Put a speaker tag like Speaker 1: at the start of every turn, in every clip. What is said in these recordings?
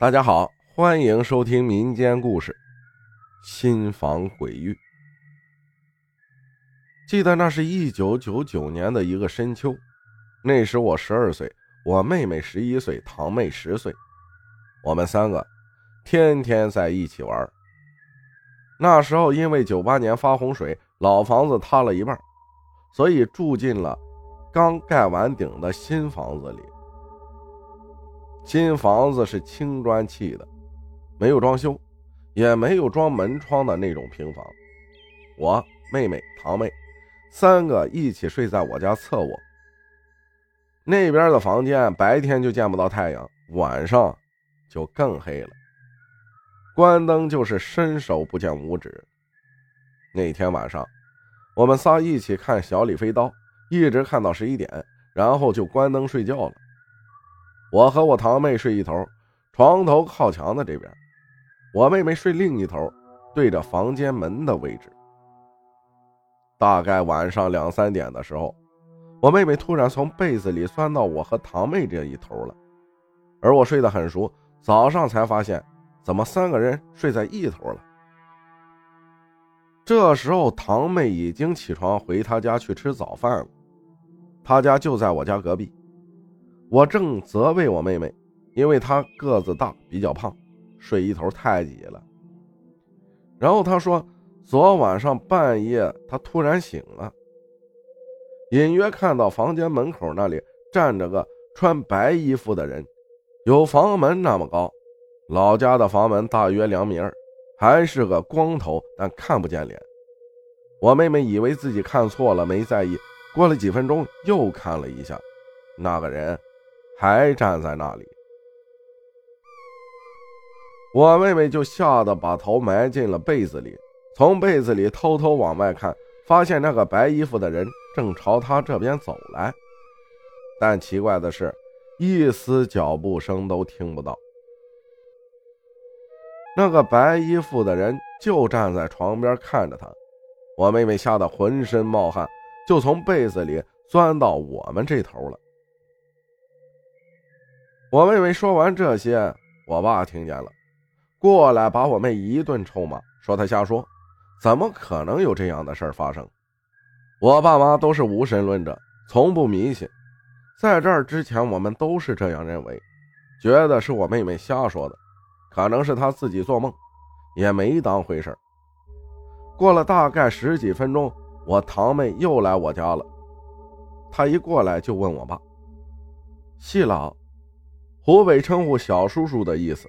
Speaker 1: 大家好，欢迎收听民间故事《新房鬼域》。记得那是一九九九年的一个深秋，那时我十二岁，我妹妹十一岁，堂妹十岁，我们三个天天在一起玩。那时候因为九八年发洪水，老房子塌了一半，所以住进了刚盖完顶的新房子里。新房子是青砖砌的，没有装修，也没有装门窗的那种平房。我妹妹、堂妹三个一起睡在我家侧卧。那边的房间白天就见不到太阳，晚上就更黑了。关灯就是伸手不见五指。那天晚上，我们仨一起看《小李飞刀》，一直看到十一点，然后就关灯睡觉了。我和我堂妹睡一头，床头靠墙的这边；我妹妹睡另一头，对着房间门的位置。大概晚上两三点的时候，我妹妹突然从被子里钻到我和堂妹这一头了，而我睡得很熟，早上才发现，怎么三个人睡在一头了？这时候，堂妹已经起床回她家去吃早饭了，她家就在我家隔壁。我正责备我妹妹，因为她个子大，比较胖，睡一头太挤了。然后她说，昨晚上半夜她突然醒了，隐约看到房间门口那里站着个穿白衣服的人，有房门那么高，老家的房门大约两米二，还是个光头，但看不见脸。我妹妹以为自己看错了，没在意。过了几分钟，又看了一下，那个人。还站在那里，我妹妹就吓得把头埋进了被子里，从被子里偷偷往外看，发现那个白衣服的人正朝她这边走来，但奇怪的是，一丝脚步声都听不到。那个白衣服的人就站在床边看着她，我妹妹吓得浑身冒汗，就从被子里钻到我们这头了。我妹妹说完这些，我爸听见了，过来把我妹一顿臭骂，说她瞎说，怎么可能有这样的事儿发生？我爸妈都是无神论者，从不迷信，在这儿之前我们都是这样认为，觉得是我妹妹瞎说的，可能是她自己做梦，也没当回事儿过了大概十几分钟，我堂妹又来我家了，她一过来就问我爸：“细老。”湖北称呼小叔叔的意思。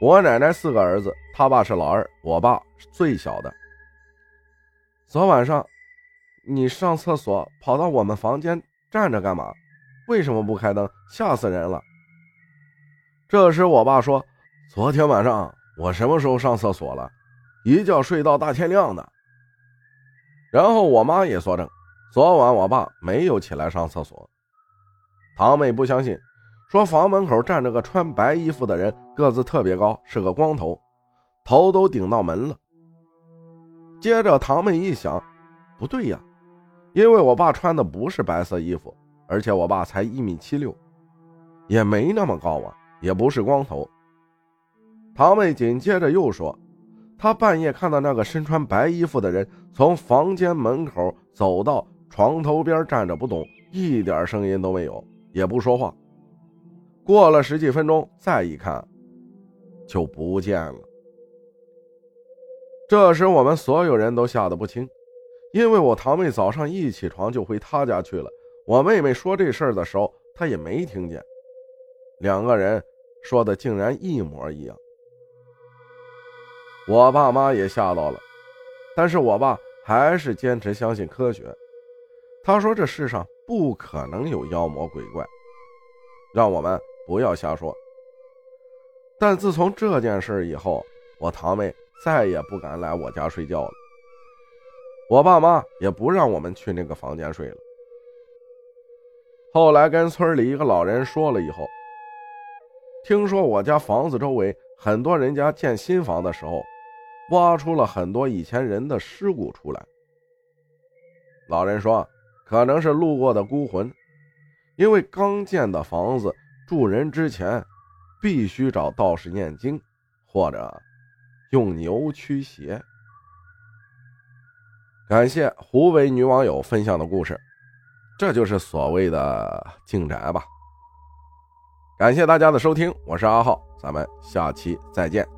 Speaker 1: 我奶奶四个儿子，他爸是老二，我爸是最小的。昨晚上，你上厕所跑到我们房间站着干嘛？为什么不开灯？吓死人了！这时我爸说：“昨天晚上我什么时候上厕所了？一觉睡到大天亮的。”然后我妈也作证，昨晚我爸没有起来上厕所。堂妹不相信。说房门口站着个穿白衣服的人，个子特别高，是个光头，头都顶到门了。接着堂妹一想，不对呀，因为我爸穿的不是白色衣服，而且我爸才一米七六，也没那么高啊，也不是光头。堂妹紧接着又说，她半夜看到那个身穿白衣服的人从房间门口走到床头边站着不动，一点声音都没有，也不说话。过了十几分钟，再一看，就不见了。这时我们所有人都吓得不轻，因为我堂妹早上一起床就回她家去了。我妹妹说这事儿的时候，她也没听见。两个人说的竟然一模一样。我爸妈也吓到了，但是我爸还是坚持相信科学。他说这世上不可能有妖魔鬼怪，让我们。不要瞎说。但自从这件事以后，我堂妹再也不敢来我家睡觉了。我爸妈也不让我们去那个房间睡了。后来跟村里一个老人说了以后，听说我家房子周围很多人家建新房的时候，挖出了很多以前人的尸骨出来。老人说，可能是路过的孤魂，因为刚建的房子。住人之前，必须找道士念经，或者用牛驱邪。感谢湖北女网友分享的故事，这就是所谓的进宅吧。感谢大家的收听，我是阿浩，咱们下期再见。